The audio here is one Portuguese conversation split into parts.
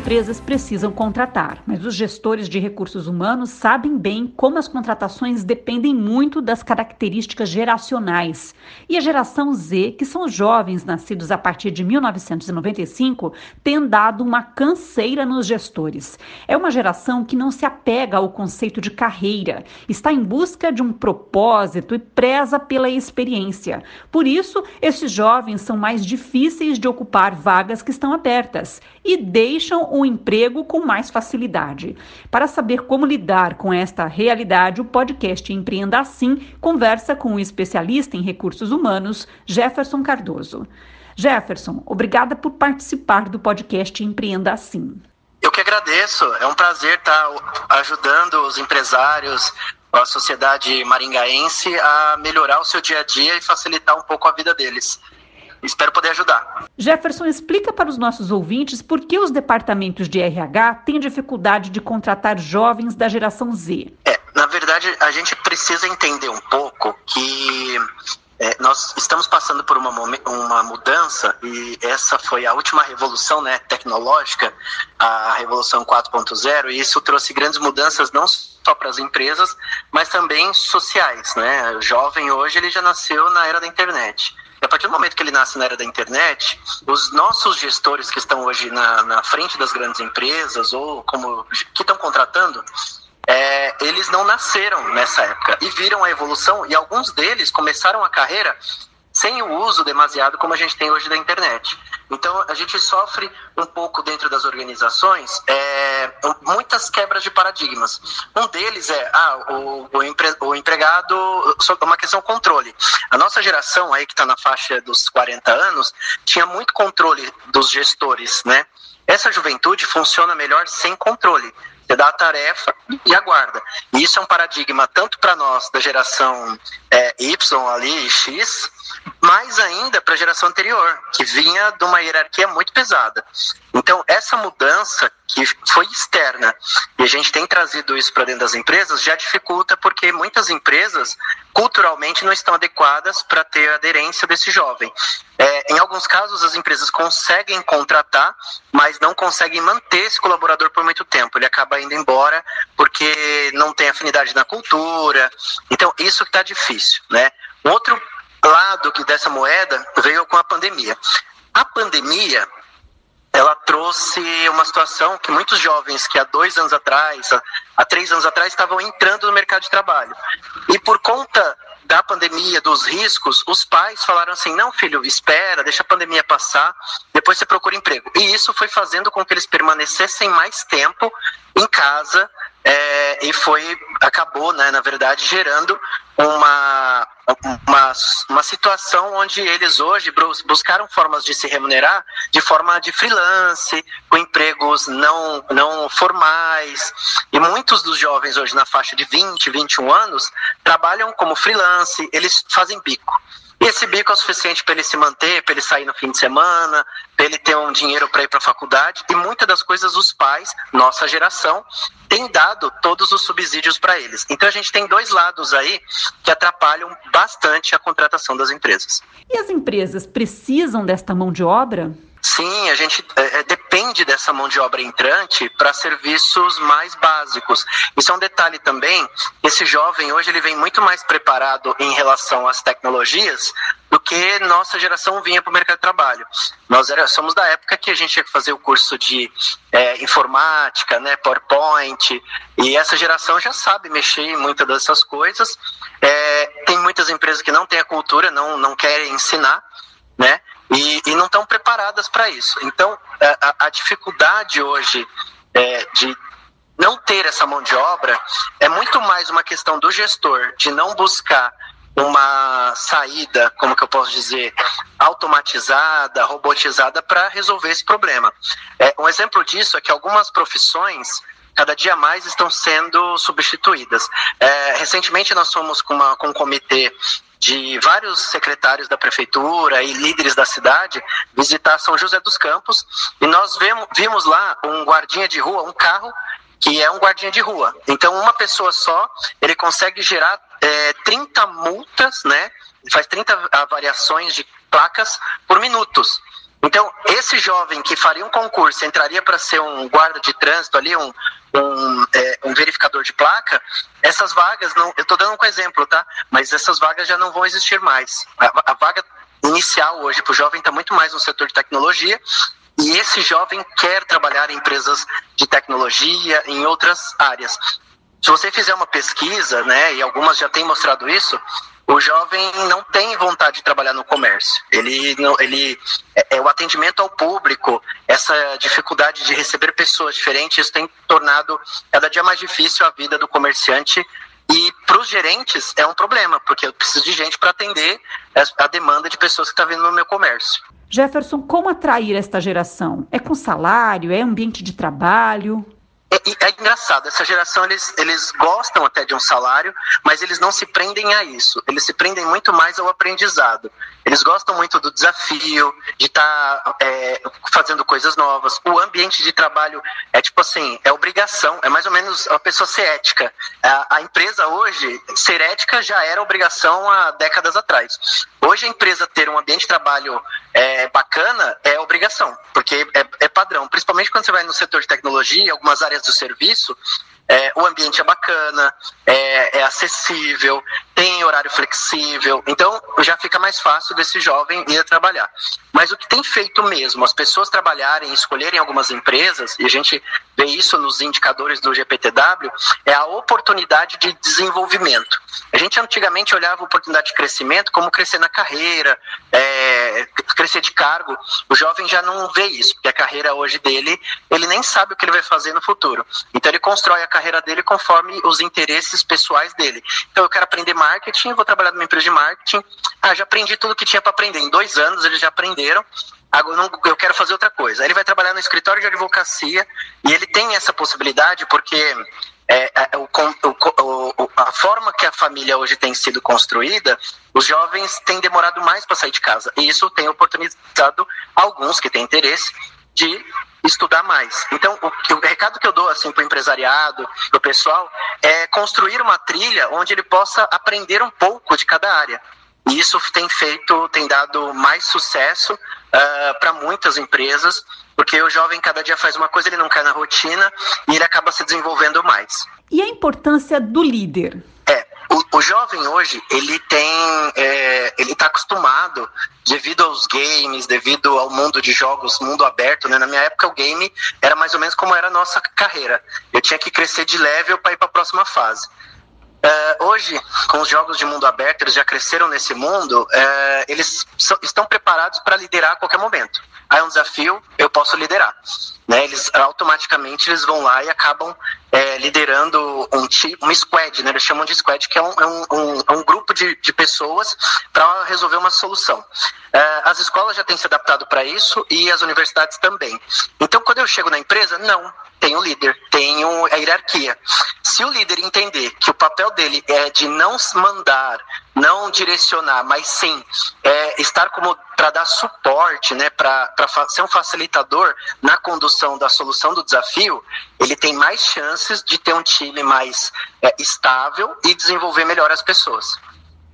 Empresas precisam contratar, mas os gestores de recursos humanos sabem bem como as contratações dependem muito das características geracionais. E a geração Z, que são os jovens nascidos a partir de 1995, tem dado uma canseira nos gestores. É uma geração que não se apega ao conceito de carreira, está em busca de um propósito e preza pela experiência. Por isso, esses jovens são mais difíceis de ocupar vagas que estão abertas e deixam um emprego com mais facilidade. Para saber como lidar com esta realidade, o podcast Empreenda Assim conversa com o especialista em recursos humanos, Jefferson Cardoso. Jefferson, obrigada por participar do podcast Empreenda Assim. Eu que agradeço, é um prazer estar ajudando os empresários, a sociedade maringaense a melhorar o seu dia a dia e facilitar um pouco a vida deles. Espero poder ajudar. Jefferson, explica para os nossos ouvintes por que os departamentos de RH têm dificuldade de contratar jovens da geração Z. É, na verdade, a gente precisa entender um pouco que é, nós estamos passando por uma, uma mudança e essa foi a última revolução né, tecnológica, a revolução 4.0, e isso trouxe grandes mudanças não só para as empresas, mas também sociais. Né? O jovem hoje ele já nasceu na era da internet. E a partir do momento que ele nasce na era da internet, os nossos gestores que estão hoje na, na frente das grandes empresas ou como que estão contratando, é, eles não nasceram nessa época e viram a evolução e alguns deles começaram a carreira sem o uso demasiado como a gente tem hoje da internet. Então, a gente sofre um pouco dentro das organizações é, muitas quebras de paradigmas. Um deles é ah, o, o, empre, o empregado, uma questão controle. A nossa geração, aí que está na faixa dos 40 anos, tinha muito controle dos gestores, né? Essa juventude funciona melhor sem controle. Você dá a tarefa e aguarda. E isso é um paradigma tanto para nós da geração é, Y ali, X, mais ainda para a geração anterior, que vinha de uma hierarquia muito pesada. Então, essa mudança que foi externa e a gente tem trazido isso para dentro das empresas já dificulta porque muitas empresas culturalmente não estão adequadas para ter aderência desse jovem. É, em alguns casos, as empresas conseguem contratar, mas não conseguem manter esse colaborador por muito tempo. Ele acaba indo embora porque não tem afinidade na cultura. Então, isso está difícil. Né? Outro lado que dessa moeda veio com a pandemia. A pandemia ela trouxe uma situação que muitos jovens que há dois anos atrás, há três anos atrás, estavam entrando no mercado de trabalho. E por conta da pandemia, dos riscos, os pais falaram assim: não, filho, espera, deixa a pandemia passar, depois você procura emprego. E isso foi fazendo com que eles permanecessem mais tempo em casa é, e foi acabou, né, na verdade, gerando uma, uma, uma situação onde eles hoje buscaram formas de se remunerar de forma de freelance, com empregos não, não formais. E muitos dos jovens hoje na faixa de 20, 21 anos trabalham como freelance, eles fazem bico. E esse bico é o suficiente para ele se manter, para ele sair no fim de semana, para ele ter um dinheiro para ir para a faculdade. E muitas das coisas os pais, nossa geração, têm dado todos os subsídios para eles. Então a gente tem dois lados aí que atrapalham bastante a contratação das empresas. E as empresas precisam desta mão de obra? Sim, a gente é, é, depende dessa mão de obra entrante para serviços mais básicos. Isso é um detalhe também. Esse jovem hoje ele vem muito mais preparado em relação às tecnologias do que nossa geração vinha para o mercado de trabalho. Nós era, somos da época que a gente tinha que fazer o curso de é, informática, né, PowerPoint, e essa geração já sabe mexer em muitas dessas coisas. É, tem muitas empresas que não têm a cultura, não, não querem ensinar, né? E, e não estão preparadas para isso. Então, a, a dificuldade hoje é, de não ter essa mão de obra é muito mais uma questão do gestor de não buscar uma saída, como que eu posso dizer, automatizada, robotizada para resolver esse problema. É, um exemplo disso é que algumas profissões cada dia mais estão sendo substituídas. É, recentemente nós fomos com, uma, com um comitê de vários secretários da prefeitura e líderes da cidade visitar São José dos Campos e nós vimos, vimos lá um guardinha de rua, um carro que é um guardinha de rua. Então, uma pessoa só, ele consegue gerar é, 30 multas, né? Faz 30 avaliações de placas por minutos. Então, esse jovem que faria um concurso, entraria para ser um guarda de trânsito ali, um, um, é, um verificador de placa, essas vagas, não, eu estou dando um exemplo, tá? Mas essas vagas já não vão existir mais. A, a vaga inicial hoje para o jovem está muito mais no setor de tecnologia e esse jovem quer trabalhar em empresas de tecnologia, em outras áreas. Se você fizer uma pesquisa, né, e algumas já têm mostrado isso, o jovem não tem vontade de trabalhar no comércio. Ele, ele é, é, o atendimento ao público, essa dificuldade de receber pessoas diferentes, tem tornado cada dia mais difícil a vida do comerciante. E para os gerentes é um problema, porque eu preciso de gente para atender a demanda de pessoas que estão tá vindo no meu comércio. Jefferson, como atrair esta geração? É com salário? É ambiente de trabalho? É, é, engraçado, essa geração eles, eles gostam até de um salário, mas eles não se prendem a isso. Eles se prendem muito mais ao aprendizado. Eles gostam muito do desafio, de estar tá, é, fazendo coisas novas. O ambiente de trabalho é tipo assim, é obrigação, é mais ou menos a pessoa ser ética. A, a empresa hoje, ser ética já era obrigação há décadas atrás. Hoje a empresa ter um ambiente de trabalho é, bacana é obrigação, porque é, é padrão. Principalmente quando você vai no setor de tecnologia, algumas áreas do serviço, é, o ambiente é bacana, é, é, acessível, tem horário flexível, então já fica mais fácil desse jovem ir trabalhar. Mas o que tem feito mesmo, as pessoas trabalharem, escolherem algumas empresas, e a gente vê isso nos indicadores do GPTW, é a oportunidade de desenvolvimento. A gente antigamente olhava a oportunidade de crescimento como crescer na carreira, é, crescer de cargo. O jovem já não vê isso, porque a carreira hoje dele, ele nem sabe o que ele vai fazer no futuro. Então ele constrói a carreira dele conforme os interesses pessoais dele. Então eu quero aprender marketing, vou trabalhar numa empresa de marketing. Ah, já aprendi tudo que tinha para aprender. Em dois anos eles já aprenderam. Agora eu quero fazer outra coisa. Ele vai trabalhar no escritório de advocacia e ele tem essa possibilidade porque é, é, o, o, a forma que a família hoje tem sido construída, os jovens têm demorado mais para sair de casa. E isso tem oportunizado alguns que têm interesse de estudar mais. Então, o, o recado que eu dou assim para o empresariado, para o pessoal, é construir uma trilha onde ele possa aprender um pouco de cada área. E isso tem feito, tem dado mais sucesso uh, ah, para muitas empresas, porque o jovem cada dia faz uma coisa, ele não cai na rotina e ele acaba se desenvolvendo mais. E a importância do líder? É, o, o jovem hoje, ele tem, é, ele está acostumado, devido aos games, devido ao mundo de jogos, mundo aberto, né? Na minha época o game era mais ou menos como era a nossa carreira. Eu tinha que crescer de level para ir para a próxima fase. Uh, hoje, com os jogos de mundo aberto, eles já cresceram nesse mundo, uh, eles so, estão preparados para liderar a qualquer momento. É um desafio, eu posso liderar. Né? Eles automaticamente eles vão lá e acabam é, liderando um tipo, uma squad, né? eles chamam de squad, que é um, é um, é um grupo de, de pessoas para resolver uma solução. É, as escolas já têm se adaptado para isso e as universidades também. Então, quando eu chego na empresa, não, tem o líder, tem a hierarquia. Se o líder entender que o papel dele é de não mandar, não direcionar, mas sim é, estar como para dar suporte, né, para ser um facilitador na condução da solução do desafio, ele tem mais chances de ter um time mais é, estável e desenvolver melhor as pessoas.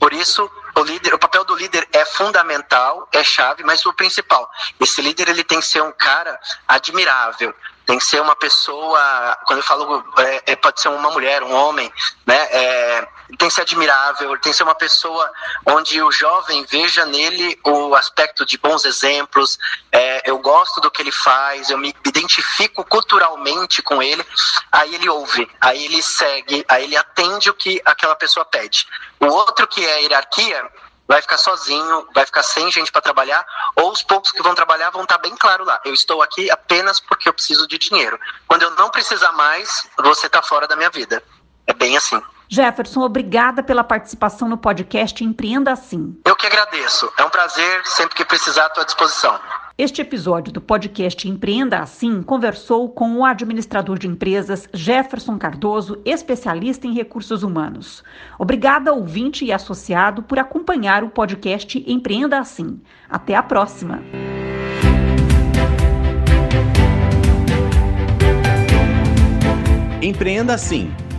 Por isso, o, líder, o papel do líder é fundamental, é chave, mas o principal, esse líder ele tem que ser um cara admirável, tem que ser uma pessoa, quando eu falo, é, é, pode ser uma mulher, um homem, né? É, tem que ser admirável, tem que ser uma pessoa onde o jovem veja nele o aspecto de bons exemplos, é, eu gosto do que ele faz, eu me identifico culturalmente com ele, aí ele ouve, aí ele segue, aí ele atende o que aquela pessoa pede. O outro que é a hierarquia, vai ficar sozinho, vai ficar sem gente para trabalhar, ou os poucos que vão trabalhar vão estar tá bem claro lá. Eu estou aqui apenas porque eu preciso de dinheiro. Quando eu não precisar mais, você está fora da minha vida. É bem assim. Jefferson, obrigada pela participação no podcast Empreenda Assim. Eu que agradeço. É um prazer, sempre que precisar, à tua disposição. Este episódio do podcast Empreenda Assim conversou com o administrador de empresas Jefferson Cardoso, especialista em recursos humanos. Obrigada, ouvinte e associado, por acompanhar o podcast Empreenda Assim. Até a próxima! Empreenda Sim,